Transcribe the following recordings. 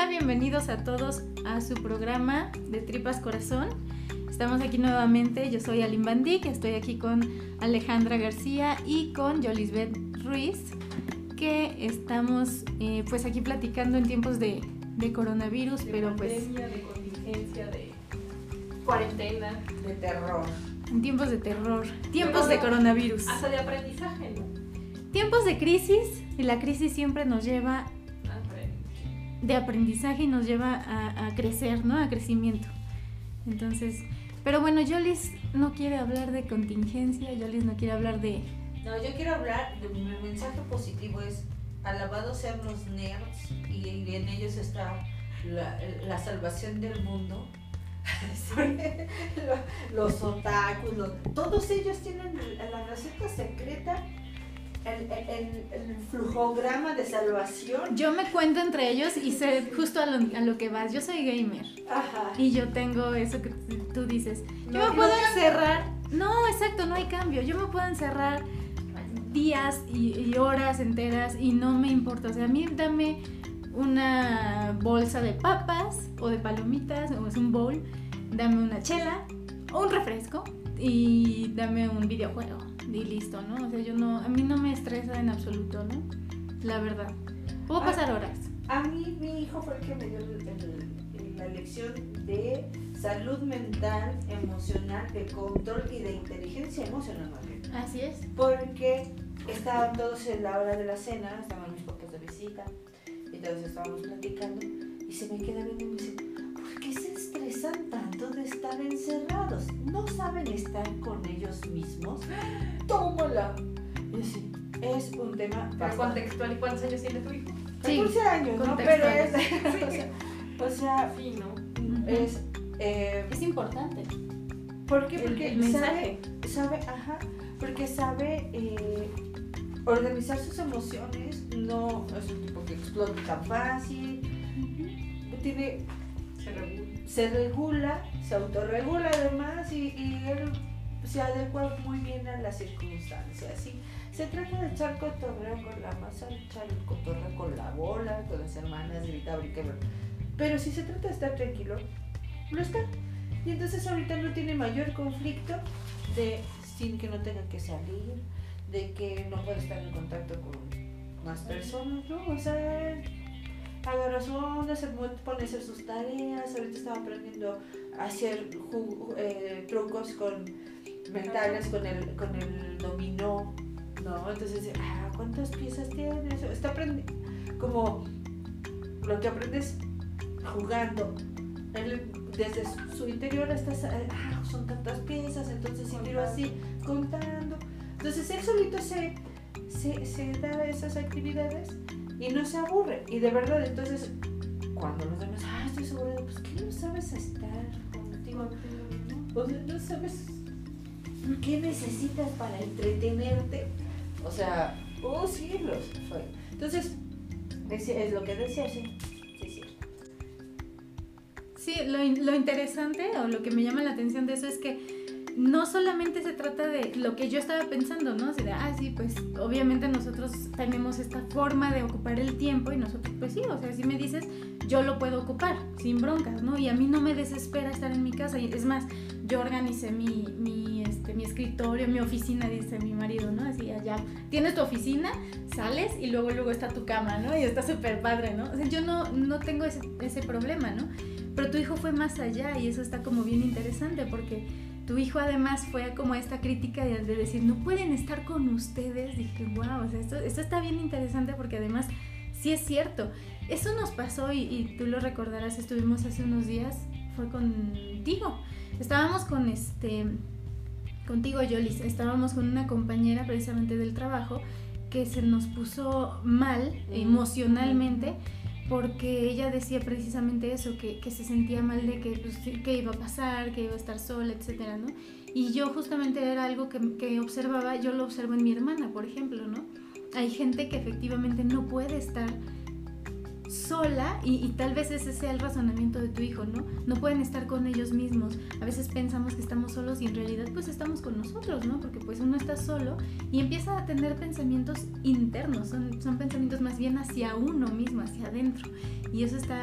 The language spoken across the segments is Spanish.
Hola, bienvenidos a todos a su programa de Tripas Corazón. Estamos aquí nuevamente, yo soy Alim Bandic, estoy aquí con Alejandra García y con Yolisbeth Ruiz, que estamos eh, pues aquí platicando en tiempos de, de coronavirus, de pero pues pandemia, de contingencia, de cuarentena, de terror. en tiempos de terror, tiempos Pero- de coronavirus, hasta de aprendizaje, ¿no? tiempos de crisis y la crisis siempre nos lleva. De aprendizaje y nos lleva a, crecer, ¿no? A crecimiento. Entonces, pero bueno, Yolis no quiere hablar de contingencia, Yolis no quiere hablar de... No, yo quiero hablar, de, mi mensaje positivo es, alabados sean los nerds y en ellos está la, salvación del mundo. los otakus, todos ellos tienen la receta secreta, el, el, el- flujograma de salvación. Yo me cuento entre ellos y sé justo a lo, a lo que vas. Yo soy gamer Ajá. y yo tengo eso que tú dices. Yo No, me puedo encerrar. No, exacto, no hay cambio. Yo me puedo encerrar días y, y horas enteras y no me importa. O sea, a mí dame una bolsa de papas o de palomitas o es un bowl, dame una chela o un refresco y dame un videojuego y listo, ¿no? O sea, yo no, a mí no me estresa en absoluto, ¿no? La verdad. Puedo Ah. pasar horas. A mí mi hijo fue el que me dio el- el- la lección de salud mental, emocional, de control y de inteligencia emocional. Así es. Porque estaban todos en la hora de la cena, estaban mis papás de visita, y todos estábamos platicando, y se me queda viendo y me dice, ¿por qué tanto de estar encerrados? ¿No saben estar con ellos mismos? ¡Tómala! Y así, es un tema Para bastante... contextual, ¿y cuántos años tiene tu hijo? Sí. 14 años, ¿no? Pero es... O sea, Sí, es... eh, Es importante. ¿Por qué? Porque el sabe, sabe, ajá, porque sabe eh, organizar sus emociones, no es un tipo que explota tan fácil, tiene. Se regula, se autorregula además y, y se adecua muy bien a las circunstancias. ¿sí? Se trata de echar cotorreo con la masa, echar cotorreo con la bola, con las hermanas, gritar, quebrar. Pero si se trata de estar tranquilo, lo está. Y entonces ahorita no tiene mayor conflicto de sin que no tenga que salir, de que no puede estar en contacto con más personas, ¿no? O sea, agarra su se pone a hacer sus tareas, ahorita estaba aprendiendo a hacer eh, trucos con mentales con el, con el dominó, ¿no? Entonces, ah, ¿cuántas piezas tienes? Está aprendiendo, como lo que aprendes jugando. Él, desde su- su interior estás, ah, son tantas piezas, entonces si miro así, contando. Entonces él solito se, se, se da esas actividades y no se aburre. Y de verdad, entonces, cuando los demás, ah, estoy segura, pues que no sabes estar contigo. O sea, no sabes qué necesitas para entretenerte. O sea, oh siglos fue. Entonces, es, lo que decía, sí, sí, sí. Sí, lo, lo interesante o lo que me llama la atención de eso es que no solamente se trata de lo que yo estaba pensando, ¿no? Así de, ah, sí, pues obviamente nosotros tenemos esta forma de ocupar el tiempo y nosotros, pues sí, o sea, si me dices, yo lo puedo ocupar sin broncas, ¿no? Y a mí no me desespera estar en mi casa. Y es más, yo organicé mi, mi, este, mi escritorio, mi oficina, dice mi marido, ¿no? Así allá, tienes tu oficina, sales y luego luego está tu cama, ¿no? Y está súper padre, ¿no? O sea, yo no, no tengo ese, ese problema, ¿no? Pero tu hijo fue más allá y eso está como bien interesante porque tu hijo además fue como esta crítica de, de decir, no pueden estar con ustedes. Dije, wow, o sea, esto, esto está bien interesante porque además sí es cierto. Eso nos pasó y, y tú lo recordarás, estuvimos hace unos días, fue contigo. Estábamos con este, contigo Yolis, estábamos con una compañera precisamente del trabajo que se nos puso mal emocionalmente porque ella decía precisamente eso, que, que se sentía mal de que, pues, que iba a pasar, que iba a estar sola, etcétera, ¿no? Y yo justamente era algo que, que observaba, yo lo observo en mi hermana, por ejemplo, ¿no? Hay gente que efectivamente no puede estar sola y, tal vez ese sea el razonamiento de tu hijo, ¿no? No pueden estar con ellos mismos. A veces pensamos que estamos solos y en realidad pues estamos con nosotros, ¿no? Porque pues uno está solo y empieza a tener pensamientos internos, son, son pensamientos más bien hacia uno mismo, hacia adentro. Y eso está,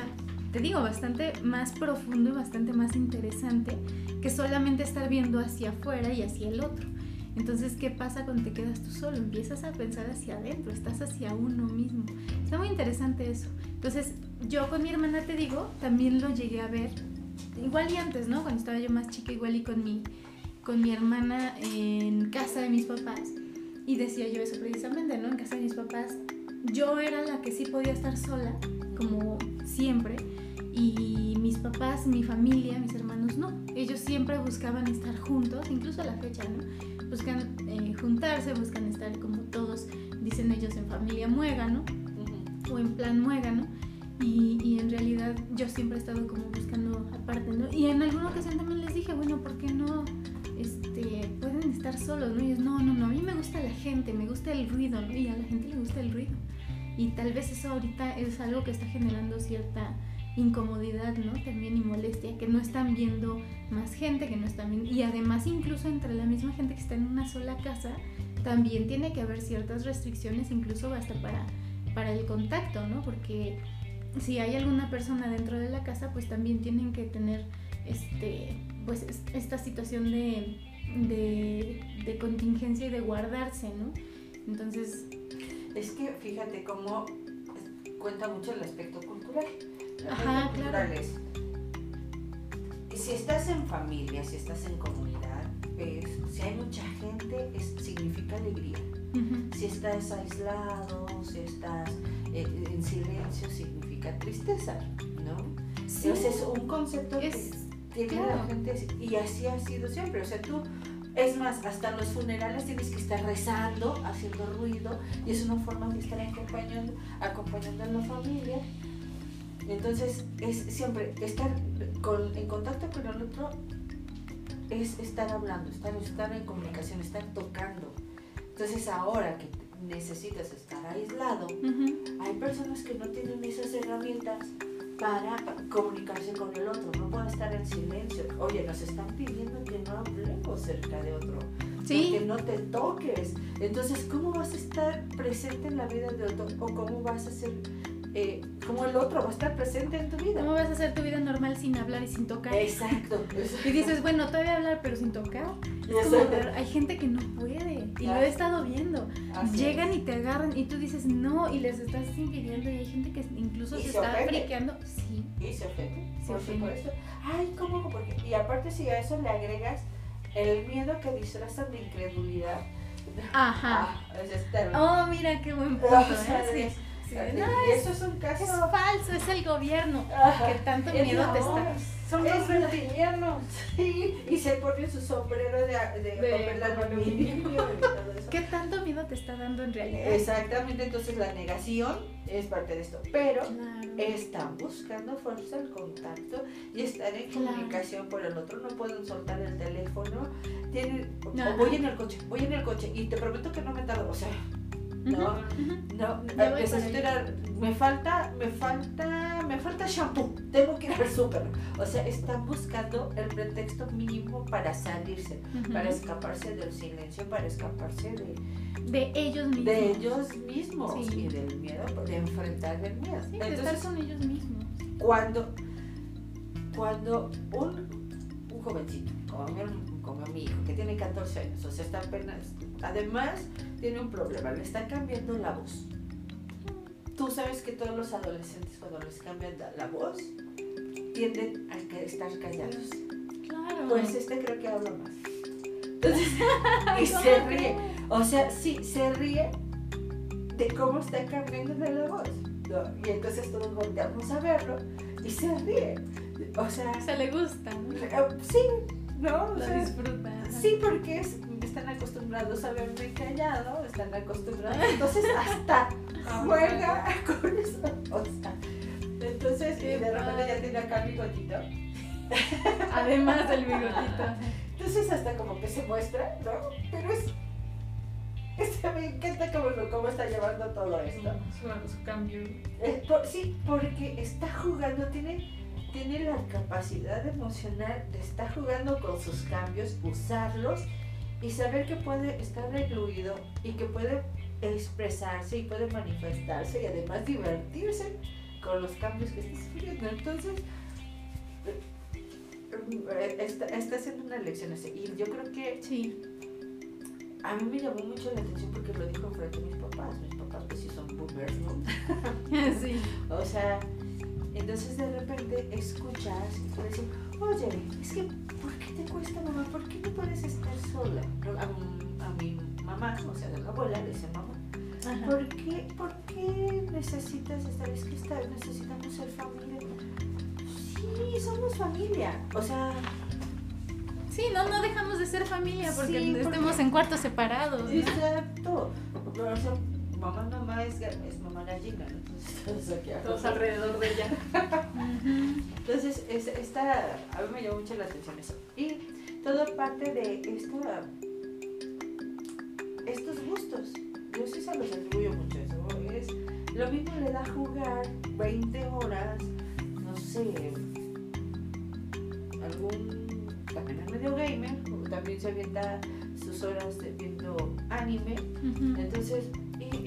te digo, bastante más profundo y bastante más interesante que solamente estar viendo hacia afuera y hacia el otro. Entonces, ¿qué pasa cuando te quedas tú solo? Empiezas a pensar hacia adentro, estás hacia uno mismo. Está muy interesante eso. Entonces, yo con mi hermana, te digo, también lo llegué a ver, igual y antes, ¿no? Cuando estaba yo más chica, igual y con mi, con mi hermana en casa de mis papás. Y decía yo eso precisamente, ¿no? En casa de mis papás, yo era la que sí podía estar sola, como siempre. Y mis papás, mi familia, mis hermanos, no. Ellos siempre buscaban estar juntos, incluso a la fecha, ¿no? Buscan eh, juntarse, buscan estar como todos, dicen ellos, en familia muégano o en plan muégano. Y, y, en realidad yo siempre he estado como buscando aparte, ¿no? Y en alguna ocasión también les dije, bueno, ¿por qué no este, pueden estar solos, ¿no? Y ellos, no, no, no, a mí me gusta la gente, me gusta el ruido, ¿no? Y a la gente le gusta el ruido. Y tal vez eso ahorita es algo que está generando cierta incomodidad, ¿no? También y molestia, que no están viendo más gente, que no están viendo... Y además incluso entre la misma gente que está en una sola casa, también tiene que haber ciertas restricciones, incluso hasta para, para el contacto, ¿no? Porque si hay alguna persona dentro de la casa, pues también tienen que tener este, pues, esta situación de, de, de contingencia y de guardarse, ¿no? Entonces... Es que fíjate cómo cuenta mucho el aspecto cultural Ajá, claro. Si estás en familia, si estás en comunidad, si hay mucha gente, es, significa alegría. Si estás aislado, si estás eh, en silencio, significa tristeza, ¿no? Sí. Entonces es un concepto que tiene la gente y así ha sido siempre. O sea, tú es más, hasta en los funerales tienes que estar rezando, haciendo ruido, y es una forma de estar acompañando, acompañando a la familia. Entonces, es siempre estar en contacto con el otro, es estar hablando, estar, estar en comunicación, estar tocando. Entonces, ahora que necesitas estar aislado, hay personas que no tienen esas herramientas para comunicarse con el otro, no pueden estar en silencio. Oye, nos están pidiendo que no hablemos cerca de otro, que no te toques. Entonces, ¿cómo vas a estar presente en la vida de otro o cómo vas a ser eh, como el otro va a estar presente en tu vida. ¿Cómo vas a hacer tu vida normal sin hablar y sin tocar? Exacto. Y dices, bueno, todavía hablar pero sin tocar. hay gente que no puede y lo he estado viendo. Llegan y te agarran y tú dices no y les estás impidiendo y hay gente que incluso se, está friqueando. Sí. Y se ofende. Se por supuesto. Ay, ¿cómo? Porque, y aparte si a eso le agregas el miedo que disfrazan de incredulidad. Ajá. Ah, oh, mira qué buen punto. ¿eh? No, eso es un caso. Es falso, es el gobierno que tanto miedo te está. Son los reptilianos. Sí, y se pone su sombrero de, de, de aluminio ¿Qué tanto miedo te está dando en realidad? Exactamente, entonces la negación es parte de esto. Pero están buscando fuerza el contacto y están en comunicación por el otro. No pueden soltar el teléfono. Tienen, voy en el coche, voy en el coche y te prometo que no me tardo. O sea, no, no, necesito ir a, me falta, me falta, me falta shampoo, tengo que ir al súper. O sea, están buscando el pretexto mínimo para salirse, para escaparse del silencio, para escaparse de, de ellos mismos. De ellos mismos y del miedo, de enfrentar el miedo. Sí, Entonces, de estar con ellos mismos. Cuando, cuando un, un jovencito, como mi, como mi hijo, que tiene 14 años, o sea, está apenas, además tiene un problema, le está cambiando la voz. Tú sabes que todos los adolescentes cuando les cambian la voz tienden a estar callados. Claro. Pues este creo que habla más. Entonces, y se ríe. O sea, sí, se ríe de cómo está cambiando la voz. Y entonces todos volteamos a verlo y se ríe. O sea. Se le gusta. Sí, ¿no? Lo disfruta. Sí, porque es a verme callado, están acostumbrados, entonces hasta juega con eso. O sea, entonces, y de repente ya tiene acá el bigotito. Además del bigotito. Entonces hasta como que se muestra, ¿no? Pero es Este, me encanta cómo, cómo está llevando todo esto. Su, su cambio. Eh, por- sí, porque está jugando, tiene, tiene la capacidad emocional de estar jugando con sus cambios, usarlos y saber que puede estar recluido y que puede expresarse y puede manifestarse y además divertirse con los cambios que está sufriendo. Entonces, eh, está, está haciendo una lección así. Y yo creo que Sí. a mí me llamó mucho la atención porque lo dijo frente a mis papás. Mis papás pues sí son boomers, ¿no? sí. O sea, entonces de repente escuchas y tú dices, oye, es que, ¿por qué te cuesta mamá? ¿Por qué no puedes estar sola? A, mi- a mi mamá, o sea, a mi abuela le dice, mamá, Ajá. ¿por qué, ¿por qué necesitas estar? Es que está- necesitamos ser familia. Sí, somos familia. O sea, Sí, no, no dejamos de ser familia porque Sí, porque- estemos en cuartos separados. ¿no? exacto. Pero, o sea, mamá, mamá es, mamá gallina, ¿no? Entonces, todos aquí Todos alrededor de ella. Entonces, es- esta, a mí me llamó mucho la atención eso. Y todo parte de esta, estos gustos. Yo sí se los atribuyo mucho eso. Es, lo mismo le da jugar 20 horas, no sé, algún, también es medio gamer, o también se avienta sus horas viendo anime. Entonces,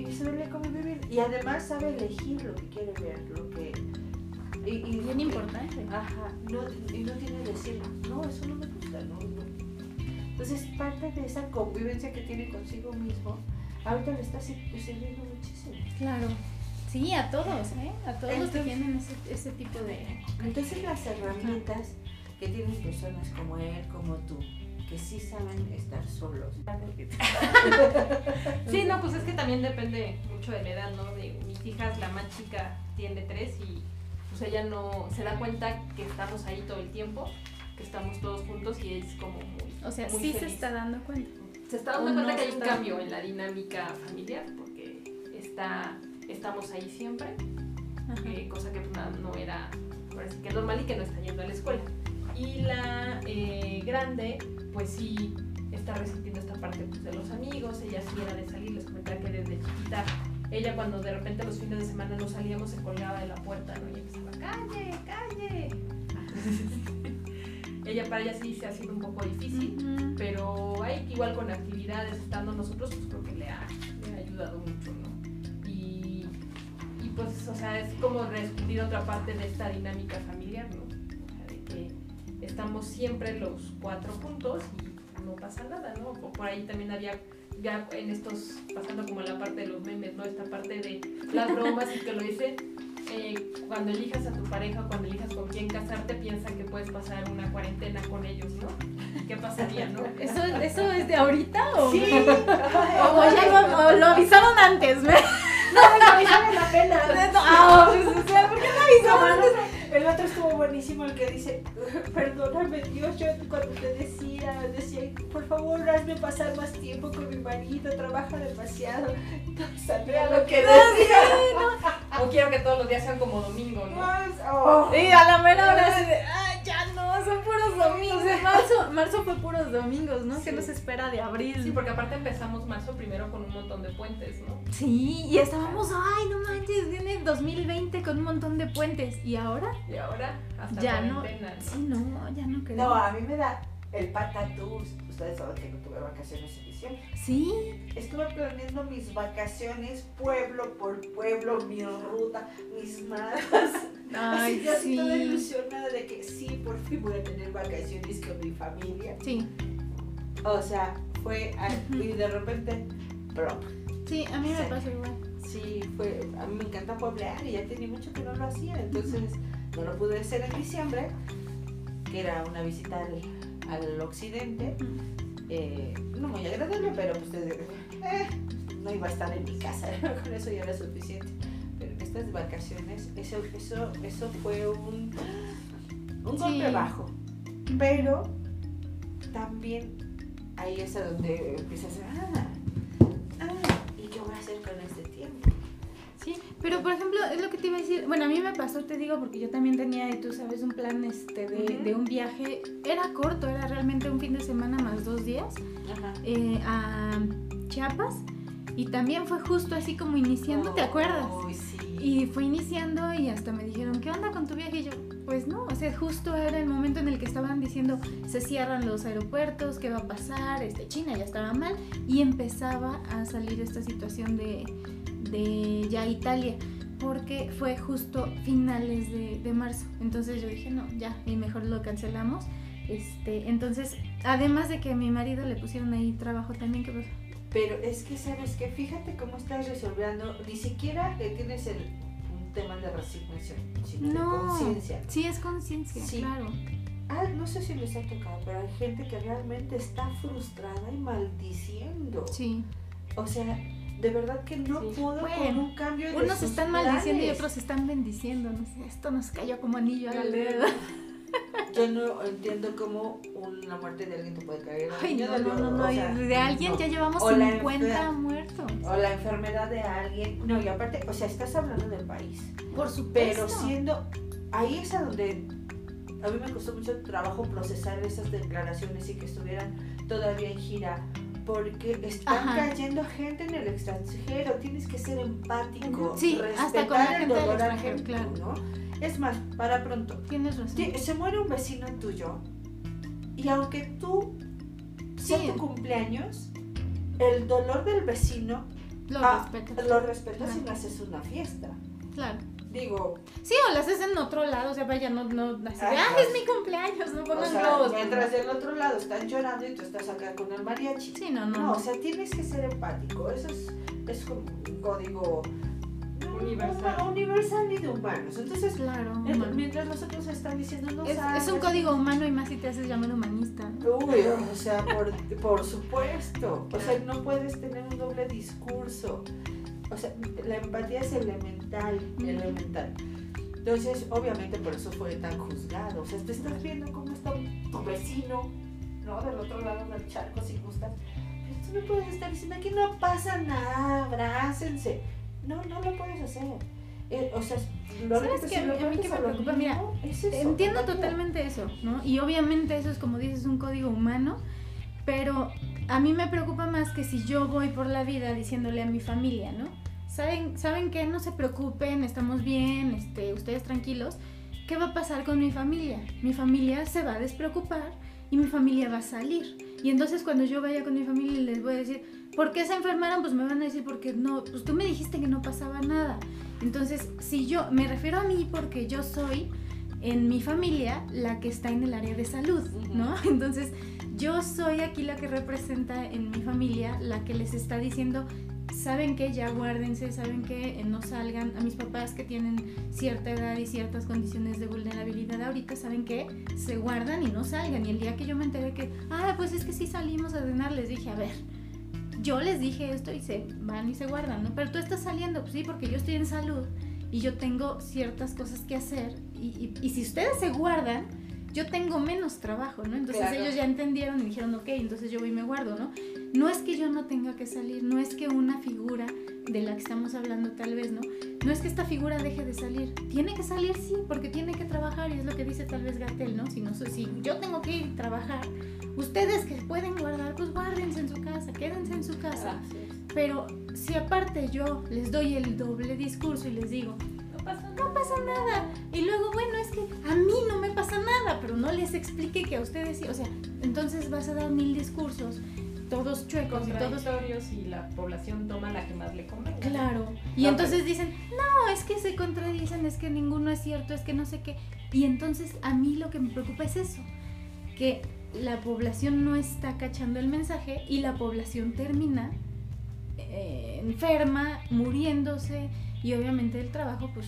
y, y sabe cómo vivir. Y además sabe elegir lo que quiere ver, lo que... Y, y Bien importante. Ajá, no, y no tiene que decir, no, eso no me gusta, no, no. Entonces, parte de esa convivencia que tiene consigo mismo, ahorita le está sir- sirviendo muchísimo. Claro. Sí, a todos, ¿eh? A todos los que tienen ese, ese tipo de... Entonces, las herramientas que tienen personas como él, como tú, que sí saben estar solos. Sí, no, pues es que también depende mucho de la edad, ¿no? De mis hijas, la más chica tiene tres y pues ella no se da cuenta que estamos ahí todo el tiempo, que estamos todos juntos y es como muy. O sea, muy sí se está dando cuenta. Se está dando cuenta no que hay un cambio en la dinámica familiar porque está, estamos ahí siempre, eh, cosa que pues, no, no era ahora sí que normal y que no está yendo a la escuela. Y la eh, grande, pues sí está resintiendo esta parte pues, de los amigos, ella sí era de salir, les comentaba que desde chiquita, ella cuando de repente los fines de semana no salíamos se colgaba de la puerta, ¿no? Y empezaba, calle, calle. ella para ella sí se ha sido un poco difícil, pero hay que igual con actividades estando nosotros, pues creo que le ha, le ha ayudado mucho, ¿no? Y, y pues, o sea, es como redescubrir otra parte de esta dinámica familiar, ¿no? Estamos siempre los cuatro juntos y no pasa nada, ¿no? Por ahí también había, ya en estos, pasando como la parte de los memes, ¿no? Esta parte de las bromas y que lo dice. eh, cuando elijas a tu pareja cuando elijas con quién casarte, piensa que puedes pasar una cuarentena con ellos, ¿no? ¿Qué pasaría, no? ¿Eso, ¿Eso es de ahorita o, Sí, o ya lo, o lo avisaron antes? ¿ve? no, me avisaron apenas. Ah, pues, o sea, ¿por qué no avisaron antes? El otro estuvo buenísimo, el que dice, perdóname Dios, yo cuando te decía, decía, por favor, hazme pasar más tiempo con mi marido, trabaja demasiado. No sabía lo que decía. O quiero que todos los días sean como domingo, ¿no? Más, oh. Y a la mera hora así de, domingos. Marzo, marzo fue puros domingos, ¿no? ¿Qué nos espera de abril? Sí, porque aparte empezamos marzo primero con un montón de puentes, ¿no? Sí, y estábamos, ay, no manches, viene 2020 con un montón de puentes. ¿Y ahora? Y ahora hasta Ya ¿no? Sí, no, ya no creo. No, a mí me da el patatús. Ustedes saben que no tuve vacaciones en diciembre. Sí, Estuve planeando mis vacaciones pueblo por pueblo, mi ruta, mis mapas. ay, así, yo así toda sí. ilusionada de que sí, por fin voy a tener vacaciones con mi familia. Sí, O sea, fue y de repente, pero sí, a mí me Sí. pasó igual. sí, fue, a mí me encanta pueblear y ya tenía mucho que no lo hacía, entonces no lo pude hacer en diciembre, que era una visita al, al occidente, eh, no muy agradable, pero pues eh, no iba a estar en mi casa, con eso ya era suficiente. Pero en estas vacaciones, eso, eso, eso fue un, un Sí. golpe bajo, pero también ahí es a donde empiezas a, ah, pero por ejemplo, es lo que te iba a decir. Bueno, a mí me pasó, te digo, porque yo también tenía, y tú sabes, un plan este, de, un viaje. Era corto, era realmente un fin de semana más dos días Ajá. eh, a Chiapas. y también fue justo así como iniciando, ¿te acuerdas? Uy, sí. Y fue iniciando y hasta me dijeron, ¿qué onda con tu viaje? Y yo, pues no, o sea, justo era el momento en el que estaban diciendo, se cierran los aeropuertos, ¿qué va a pasar? Este, China ya estaba mal y empezaba a salir esta situación de, de ya Italia, porque fue justo finales de, de marzo. Entonces yo dije, no, ya, y mejor lo cancelamos. Este, entonces, además de que a mi marido le pusieron ahí trabajo también, que pues, Pero es que, ¿sabes que Fíjate cómo estás resolviendo. Ni siquiera que tienes el, un tema de resignación, sino de no, conciencia. sí es conciencia, Sí. claro. Ah, no sé si les ha tocado, pero hay gente que realmente está frustrada y maldiciendo. Sí. O sea, de verdad que no Sí. con Bueno, un cambio de Unos están maldiciendo y planes. otros están bendiciendo. No sé, esto nos cayó como anillo al dedo. Yo no entiendo cómo una muerte de alguien te puede caer. Ay, no, no, no, no. o y sea, de alguien no. ya llevamos O la 50 enfer- muertos. O la enfermedad de alguien. No, y aparte, o sea, estás hablando del país. Por supuesto. Pero siendo. Ahí es a donde. A mí me costó mucho trabajo procesar esas declaraciones y que estuvieran todavía en gira. Porque están Ajá. cayendo gente en el extranjero. Tienes que ser empático. Sí, hasta con la respetar el dolor ajeno, claro. ¿no? Es más, para pronto. Tienes razón. Se muere un vecino tuyo y aunque tú sea tu cumpleaños, el dolor del vecino Lo ah, respetas. lo respetas y Ajá. le haces una fiesta. Claro. Digo, Sí, o lo haces en otro lado. O sea, vaya, no, no, así. ¡ah, es mi cumpleaños! No o pongan sea, globos. mientras del otro lado están llorando y tú estás acá con el mariachi. Sí, no, no. No, o sea, tienes que ser empático. Eso es, es un código Universal. universal y de humanos. Entonces, Claro. mientras los otros están diciendo no Es, es sabes, un código humano y más si te haces llamar humanista. ¿no? Uy, o sea, por, por supuesto. O sea, no puedes tener un doble discurso. O sea, la empatía es elemental, elemental. Entonces, obviamente por eso fue tan juzgado. O sea, te estás viendo cómo está tu vecino, ¿no? Del otro lado del charco, si gustas. Pero tú no puedes estar diciendo aquí no pasa nada, abrácense. No, no lo puedes hacer. Eh, o sea, lo ¿Sabes que? A mí- a mí qué me preocupa, mira, Entiendo totalmente eso, ¿no? Y obviamente eso es como dices, un código humano, pero a mí me preocupa más que si yo voy por la vida diciéndole a mi familia, ¿no? ¿Saben, ¿saben qué? No se preocupen, estamos bien, este, ustedes tranquilos. ¿Qué va a pasar con mi familia? Mi familia se va a despreocupar y mi familia va a salir. Y entonces cuando yo vaya con mi familia y les voy a decir, ¿por qué se enfermaron? Pues me van a decir, porque no, pues tú me dijiste que no pasaba nada. Entonces, si yo me refiero a mí porque yo soy en mi familia la que está en el área de salud, ¿no? Entonces, yo soy aquí la que representa en mi familia, la que les está diciendo, saben que ya guárdense, saben que no salgan. A mis papás que tienen cierta edad y ciertas condiciones de vulnerabilidad ahorita, saben que se guardan y no salgan. Y el día que yo me enteré que, ah, pues es que sí salimos a cenar, les dije, a ver, yo les dije esto y se van y se guardan, ¿no? Pero tú estás saliendo, pues sí, porque yo estoy en salud y yo tengo ciertas cosas que hacer y, y- y si ustedes se guardan, yo tengo menos trabajo, ¿no? Entonces Claro. ellos ya entendieron y dijeron, ok, entonces yo voy y me guardo, ¿no? No es que yo no tenga que salir, no es que una figura de la que estamos hablando tal vez, ¿no? No es que esta figura deje de salir, tiene que salir sí, porque tiene que trabajar y es lo que dice tal vez Gatel, ¿no? Si, no si yo tengo que ir a trabajar, ustedes que pueden guardar, pues guárdense en su casa, quédense en su casa. Pero si aparte yo les doy el doble discurso y les digo, No pasa nada. no pasa nada, y luego, bueno, es que a mí no me pasa nada, pero no les explique que a ustedes sí, o sea, entonces vas a dar mil discursos, todos chuecos y todos... Y la población toma la que más le convenga. Claro. Y No, entonces dicen, no, es que se contradicen, es que ninguno es cierto, es que no sé qué. Y entonces a mí lo que me preocupa es eso, que la población no está cachando el mensaje y la población termina eh, enferma, muriéndose y obviamente el trabajo pues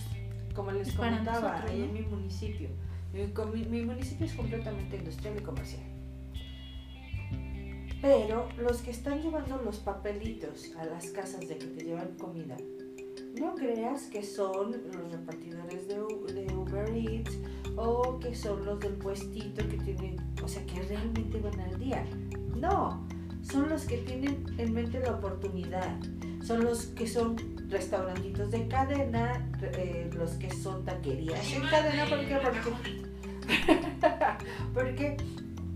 como les comentaba, nosotros, ahí en mi municipio. Mi, com- mi municipio es completamente industrial y comercial. Pero los que están llevando los papelitos a las casas de que te llevan comida, no creas que son los repartidores de, Uber Eats o que son los del puestito que tienen, o sea, que realmente van al día. No, son los que tienen en mente la oportunidad. Son los que son restaurantitos de cadena, eh, los que son taquerías en cadena, ¿por qué? Porque, porque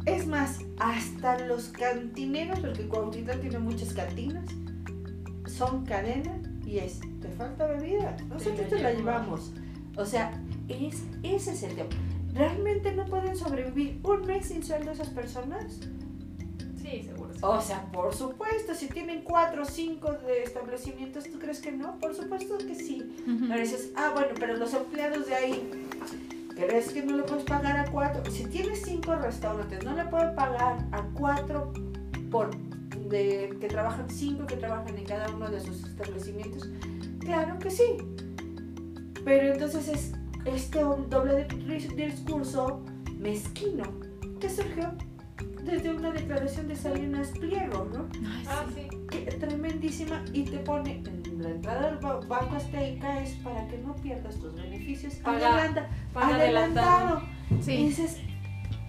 es más, hasta los cantineros, porque Cuautitla tiene muchas cantinas, son cadena y es, te falta bebida, nosotros la te la llevamos. llevamos. O sea, es, ese es el tema. ¿Realmente no pueden sobrevivir un mes sin sueldo esas personas? Sí, seguro. sí. O sea, por supuesto, si tienen cuatro o cinco de establecimientos, ¿tú crees que no? Por supuesto que sí. Ahora dices, ah, bueno, pero los empleados de ahí, ¿crees que no le puedes pagar a cuatro? Si tienes cinco restaurantes, ¿no le pueden pagar a cuatro por de que trabajan cinco que trabajan en cada uno de sus establecimientos? Claro que sí. Pero entonces es este un doble di- discurso mezquino que surgió desde una declaración de Salinas Pliego, ¿no? Ay, Ah, sí. que tremendísima y te pone la entrada ba- Banco Azteca es para que no pierdas tus beneficios. Paga- Adelanta- paga adelantado. Y Sí. dices,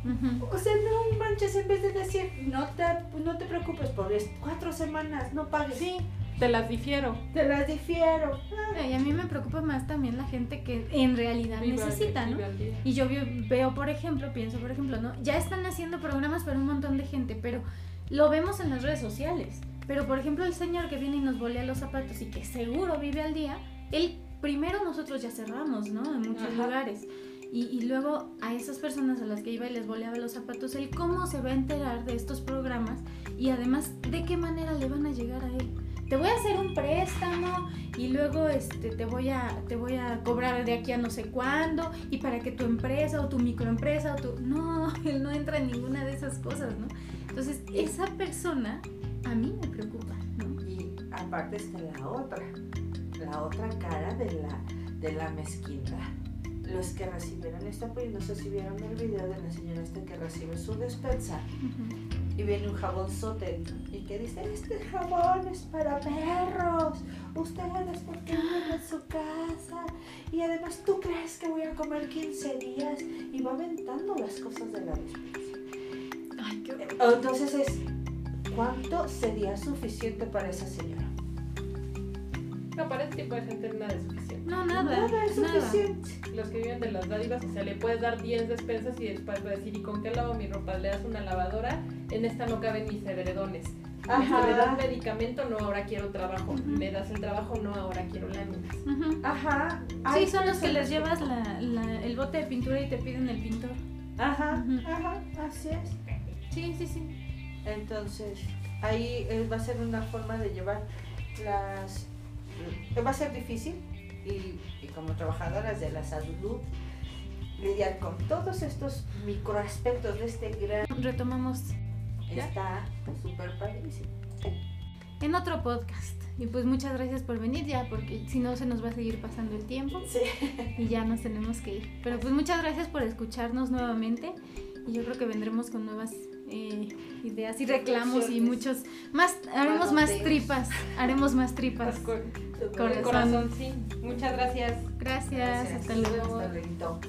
Ujú. o sea, no manches, en vez de decir, no te, no te preocupes por cuatro semanas, no pagues. Sí. Te las difiero. Te las difiero. Ah, Y a mí me preocupa más también la gente que en realidad Vive al- necesita, ¿no? al. Y yo veo, veo, por ejemplo, pienso, por ejemplo, ¿no? Ya están haciendo programas para un montón de gente, pero lo vemos en las redes sociales. Pero, por ejemplo, el señor que viene y nos volea los zapatos y que seguro vive al día, él primero nosotros ya cerramos, ¿no? En muchos Ajá. lugares. Y, y luego a esas personas a las que iba y les boleaba los zapatos, él cómo se va a enterar de estos programas y además de qué manera le van a llegar a él. Te voy a hacer un préstamo y luego este, te, voy a, te voy a cobrar de aquí a no sé cuándo y para que tu empresa o tu microempresa o tu... No, él no entra en ninguna de esas cosas, ¿no? Entonces, esa persona a mí me preocupa, ¿no? Y aparte está la otra, la otra cara de la, de la mezquindad. Los que recibieron esta, pues no sé si vieron el video de la señora esta que recibe su despensa y viene un jabonzote y que dice, este jabón es para perros, ustedes por qué en su casa y además tú crees que voy a comer 15 días y va aventando las cosas de la despensa. Ay, qué. Entonces es, ¿cuánto sería suficiente para esa señora? No, para este tipo de gente nada es suficiente. No, nada, Nada es nada. suficiente. Los que viven de las dádivas, o sea, le puedes dar 10 despensas y después va a decir, ¿y con qué lavo mi ropa? Le das una lavadora, en esta no caben mis edredones. Ajá. Le das medicamento, no, ahora quiero trabajo. Ujú. Me das el trabajo, no, ahora quiero láminas. Ujú. Ajá. Sí, Hay son los que les llevas la- la- el bote de pintura y te piden el pintor. Ajá, Ujú. ajá, así es. Sí, sí, sí. Entonces, ahí eh, va a ser una forma de llevar las... eh, Va a ser difícil y, y como trabajadoras de la salud, lidiar con todos estos microaspectos de este gran... Retomamos. Está súper padrísimo. en otro podcast. Y pues muchas gracias por venir ya, porque si no se nos va a seguir pasando el tiempo Sí. y ya nos tenemos que ir. Pero pues muchas gracias por escucharnos nuevamente y yo creo que vendremos con nuevas eh, ideas y reclamos y muchos más, haremos más tripas, haremos más tripas. Con- Corazón. corazón, sí. Muchas gracias. Gracias, hasta luego. Hasta luego.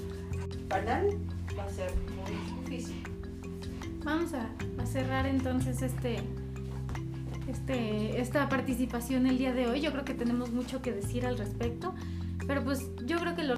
Panal va a ser muy difícil. Vamos a, a cerrar entonces este, este, esta participación el día de hoy. Yo creo que tenemos mucho que decir al respecto, pero pues yo creo que lo